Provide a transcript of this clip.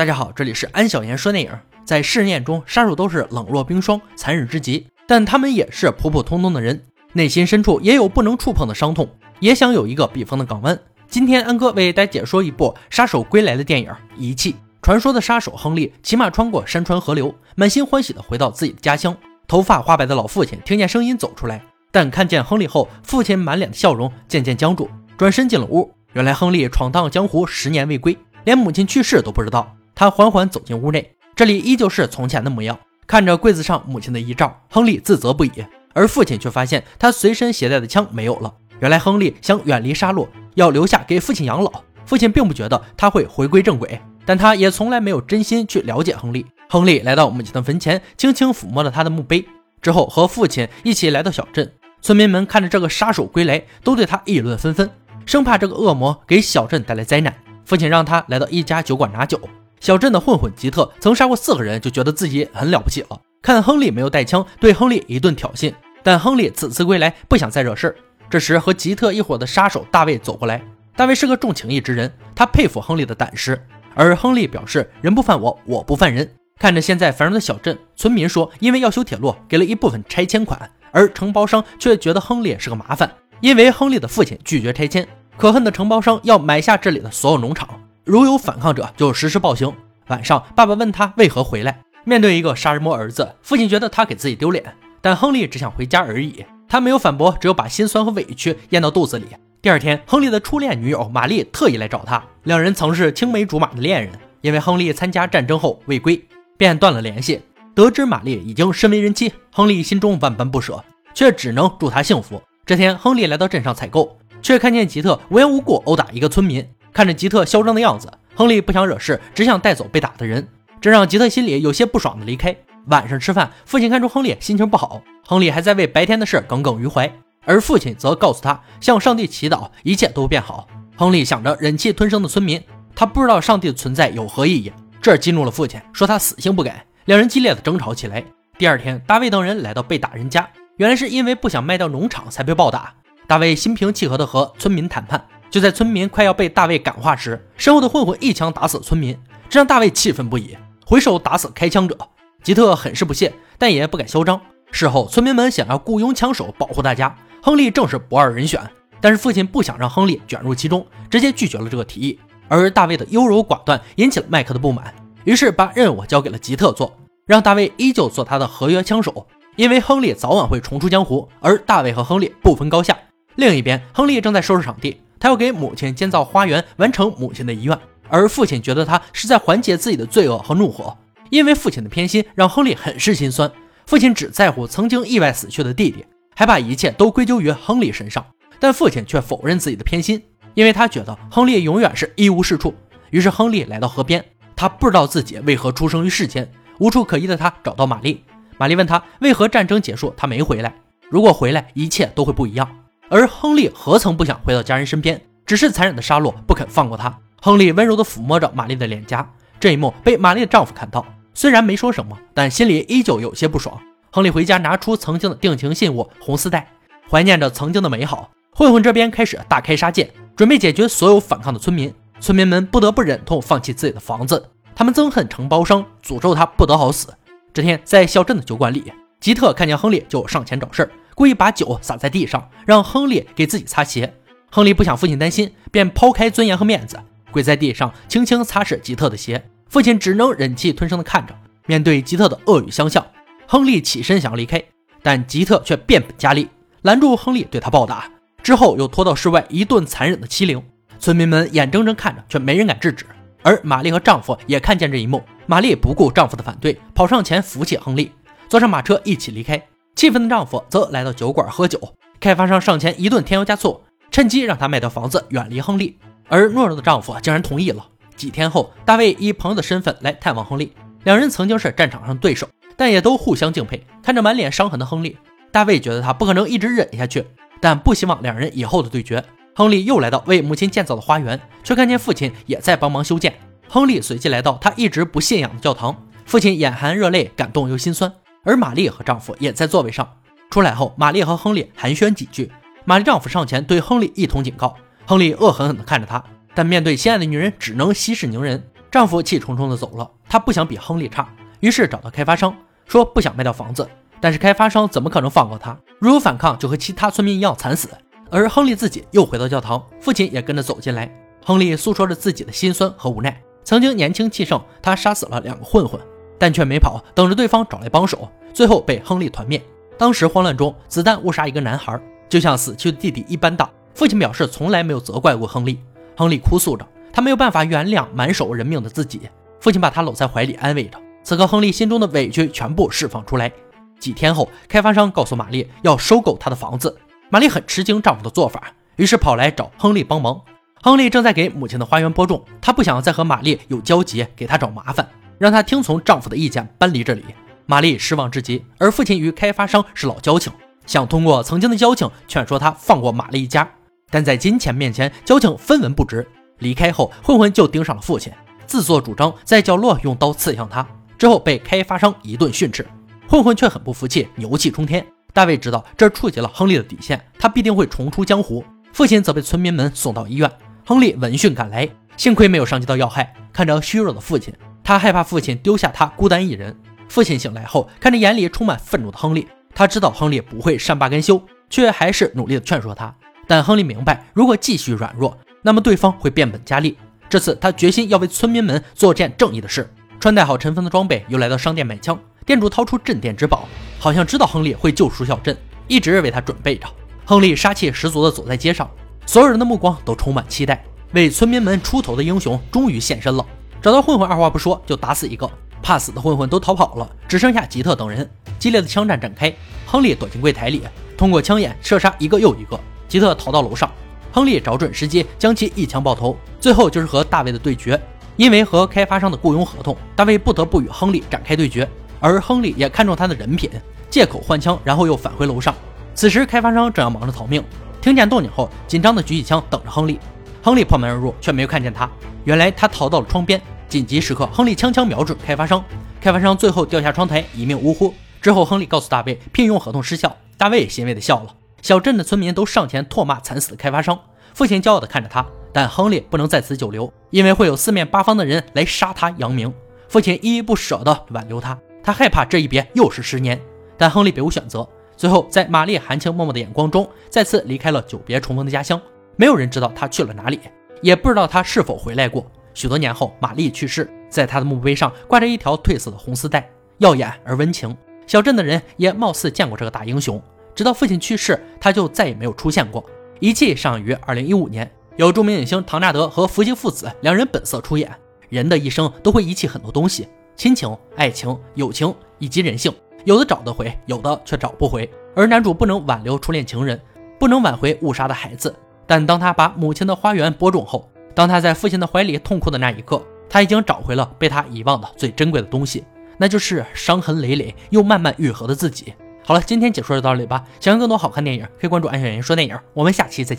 大家好，这里是安小言说电影。在试验中，杀手都是冷若冰霜、残忍之极，但他们也是普普通通的人，内心深处也有不能触碰的伤痛，也想有一个避风的港湾。今天安哥为大家解说一部《杀手归来》的电影《遗弃》。传说的杀手亨利骑马穿过山川河流，满心欢喜地回到自己的家乡。头发花白的老父亲听见声音走出来，但看见亨利后，父亲满脸的笑容渐渐僵住，转身进了屋。原来亨利闯荡江湖十年未归。连母亲去世都不知道，他缓缓走进屋内，这里依旧是从前的模样。看着柜子上母亲的遗照，亨利自责不已，而父亲却发现他随身携带的枪没有了。原来亨利想远离杀戮，要留下给父亲养老。父亲并不觉得他会回归正轨，但他也从来没有真心去了解亨利。亨利来到母亲的坟前，轻轻抚摸了他的墓碑，之后和父亲一起来到小镇。村民们看着这个杀手归来，都对他议论纷纷，生怕这个恶魔给小镇带来灾难。父亲让他来到一家酒馆拿酒。小镇的混混吉特曾杀过四个人，就觉得自己很了不起了。看亨利没有带枪，对亨利一顿挑衅。但亨利此次归来不想再惹事。这时和吉特一伙的杀手大卫走过来。大卫是个重情义之人，他佩服亨利的胆识。而亨利表示：“人不犯我，我不犯人。”看着现在繁荣的小镇，村民说，因为要修铁路，给了一部分拆迁款，而承包商却觉得亨利是个麻烦，因为亨利的父亲拒绝拆迁。可恨的承包商要买下这里的所有农场，如有反抗者就实施暴行。晚上，爸爸问他为何回来。面对一个杀人魔儿子，父亲觉得他给自己丢脸，但亨利只想回家而已。他没有反驳，只有把心酸和委屈咽到肚子里。第二天，亨利的初恋女友玛丽特意来找他，两人曾是青梅竹马的恋人。因为亨利参加战争后未归，便断了联系。得知玛丽已经身为人妻，亨利心中万般不舍，却只能祝她幸福。这天，亨利来到镇上采购。却看见吉特无缘无故殴打一个村民。看着吉特嚣张的样子，亨利不想惹事，只想带走被打的人，这让吉特心里有些不爽的离开。晚上吃饭，父亲看出亨利心情不好，亨利还在为白天的事耿耿于怀，而父亲则告诉他向上帝祈祷，一切都变好。亨利想着忍气吞声的村民，他不知道上帝的存在有何意义，这激怒了父亲，说他死性不改。两人激烈的争吵起来。第二天，大卫等人来到被打人家，原来是因为不想卖掉农场才被暴打。大卫心平气和地和村民谈判，就在村民快要被大卫感化时，身后的混混一枪打死村民，这让大卫气愤不已，回手打死开枪者。吉特很是不屑，但也不敢嚣张。事后，村民们想要雇佣枪手保护大家，亨利正是不二人选。但是父亲不想让亨利卷入其中，直接拒绝了这个提议。而大卫的优柔寡断引起了麦克的不满，于是把任务交给了吉特做，让大卫依旧做他的合约枪手。因为亨利早晚会重出江湖，而大卫和亨利不分高下。另一边，亨利正在收拾场地，他要给母亲建造花园，完成母亲的遗愿。而父亲觉得他是在缓解自己的罪恶和怒火，因为父亲的偏心让亨利很是心酸。父亲只在乎曾经意外死去的弟弟，还把一切都归咎于亨利身上。但父亲却否认自己的偏心，因为他觉得亨利永远是一无是处。于是，亨利来到河边，他不知道自己为何出生于世间，无处可依的他找到玛丽。玛丽问他为何战争结束他没回来，如果回来，一切都会不一样。而亨利何曾不想回到家人身边？只是残忍的杀戮不肯放过他。亨利温柔地抚摸着玛丽的脸颊，这一幕被玛丽的丈夫看到，虽然没说什么，但心里依旧有些不爽。亨利回家拿出曾经的定情信物红丝带，怀念着曾经的美好。混混这边开始大开杀戒，准备解决所有反抗的村民。村民们不得不忍痛放弃自己的房子，他们憎恨承包商，诅咒他不得好死。这天，在小镇的酒馆里，吉特看见亨利就上前找事儿。故意把酒洒在地上，让亨利给自己擦鞋。亨利不想父亲担心，便抛开尊严和面子，跪在地上轻轻擦拭吉特的鞋。父亲只能忍气吞声地看着。面对吉特的恶语相向，亨利起身想要离开，但吉特却变本加厉，拦住亨利，对他暴打。之后又拖到室外一顿残忍的欺凌。村民们眼睁睁看着，却没人敢制止。而玛丽和丈夫也看见这一幕，玛丽不顾丈夫的反对，跑上前扶起亨利，坐上马车一起离开。气愤的丈夫则来到酒馆喝酒，开发商上前一顿添油加醋，趁机让他卖掉房子，远离亨利。而懦弱的丈夫竟然同意了。几天后，大卫以朋友的身份来探望亨利，两人曾经是战场上对手，但也都互相敬佩。看着满脸伤痕的亨利，大卫觉得他不可能一直忍下去，但不希望两人以后的对决。亨利又来到为母亲建造的花园，却看见父亲也在帮忙修建。亨利随即来到他一直不信仰的教堂，父亲眼含热泪，感动又心酸。而玛丽和丈夫也在座位上。出来后，玛丽和亨利寒暄几句。玛丽丈夫上前对亨利一通警告，亨利恶狠狠地看着他，但面对心爱的女人，只能息事宁人。丈夫气冲冲的走了，她不想比亨利差，于是找到开发商，说不想卖掉房子。但是开发商怎么可能放过她？如有反抗，就和其他村民一样惨死。而亨利自己又回到教堂，父亲也跟着走进来。亨利诉说着自己的心酸和无奈。曾经年轻气盛，他杀死了两个混混，但却没跑，等着对方找来帮手，最后被亨利团灭。当时慌乱中，子弹误杀一个男孩，就像死去的弟弟一般大。父亲表示从来没有责怪过亨利。亨利哭诉着，他没有办法原谅满手人命的自己。父亲把他搂在怀里安慰着。此刻，亨利心中的委屈全部释放出来。几天后，开发商告诉玛丽要收购他的房子。玛丽很吃惊丈夫的做法，于是跑来找亨利帮忙。亨利正在给母亲的花园播种，他不想再和玛丽有交集，给她找麻烦，让她听从丈夫的意见搬离这里。玛丽失望至极，而父亲与开发商是老交情，想通过曾经的交情劝说他放过玛丽一家，但在金钱面前，交情分文不值。离开后，混混就盯上了父亲，自作主张在角落用刀刺向他，之后被开发商一顿训斥。混混却很不服气，牛气冲天。大卫知道这触及了亨利的底线，他必定会重出江湖。父亲则被村民们送到医院。亨利闻讯赶来，幸亏没有伤及到要害。看着虚弱的父亲，他害怕父亲丢下他孤单一人。父亲醒来后，看着眼里充满愤怒的亨利，他知道亨利不会善罢甘休，却还是努力的劝说他。但亨利明白，如果继续软弱，那么对方会变本加厉。这次他决心要为村民们做件正义的事。穿戴好尘封的装备，又来到商店买枪。店主掏出镇店之宝，好像知道亨利会救赎小镇，一直为他准备着。亨利杀气十足的走在街上，所有人的目光都充满期待。为村民们出头的英雄终于现身了。找到混混，二话不说就打死一个。怕死的混混都逃跑了，只剩下吉特等人。激烈的枪战展开，亨利躲进柜台里，通过枪眼射杀一个又一个。吉特逃到楼上，亨利找准时机将其一枪爆头。最后就是和大卫的对决。因为和开发商的雇佣合同，大卫不得不与亨利展开对决。而亨利也看中他的人品，借口换枪，然后又返回楼上。此时，开发商正要忙着逃命，听见动静后，紧张的举起枪等着亨利。亨利破门而入，却没有看见他。原来他逃到了窗边。紧急时刻，亨利枪枪瞄准开发商，开发商最后掉下窗台，一命呜呼。之后，亨利告诉大卫，聘用合同失效。大卫欣慰的笑了。小镇的村民都上前唾骂惨死的开发商。父亲骄傲地看着他，但亨利不能在此久留，因为会有四面八方的人来杀他扬名。父亲依依不舍地挽留他。他害怕这一别又是十年，但亨利别无选择。最后，在玛丽含情脉脉的眼光中，再次离开了久别重逢的家乡。没有人知道他去了哪里，也不知道他是否回来过。许多年后，玛丽去世，在她的墓碑上挂着一条褪色的红丝带，耀眼而温情。小镇的人也貌似见过这个大英雄。直到父亲去世，他就再也没有出现过。一切上于二零一五年，有著名影星唐纳德和福星父子两人本色出演。人的一生都会遗弃很多东西。亲情、爱情、友情以及人性，有的找得回，有的却找不回。而男主不能挽留初恋情人，不能挽回误杀的孩子。但当他把母亲的花园播种后，当他在父亲的怀里痛哭的那一刻，他已经找回了被他遗忘的最珍贵的东西，那就是伤痕累累又慢慢愈合的自己。好了，今天解说就到这里吧。想看更多好看电影，可以关注安小言说电影。我们下期再见。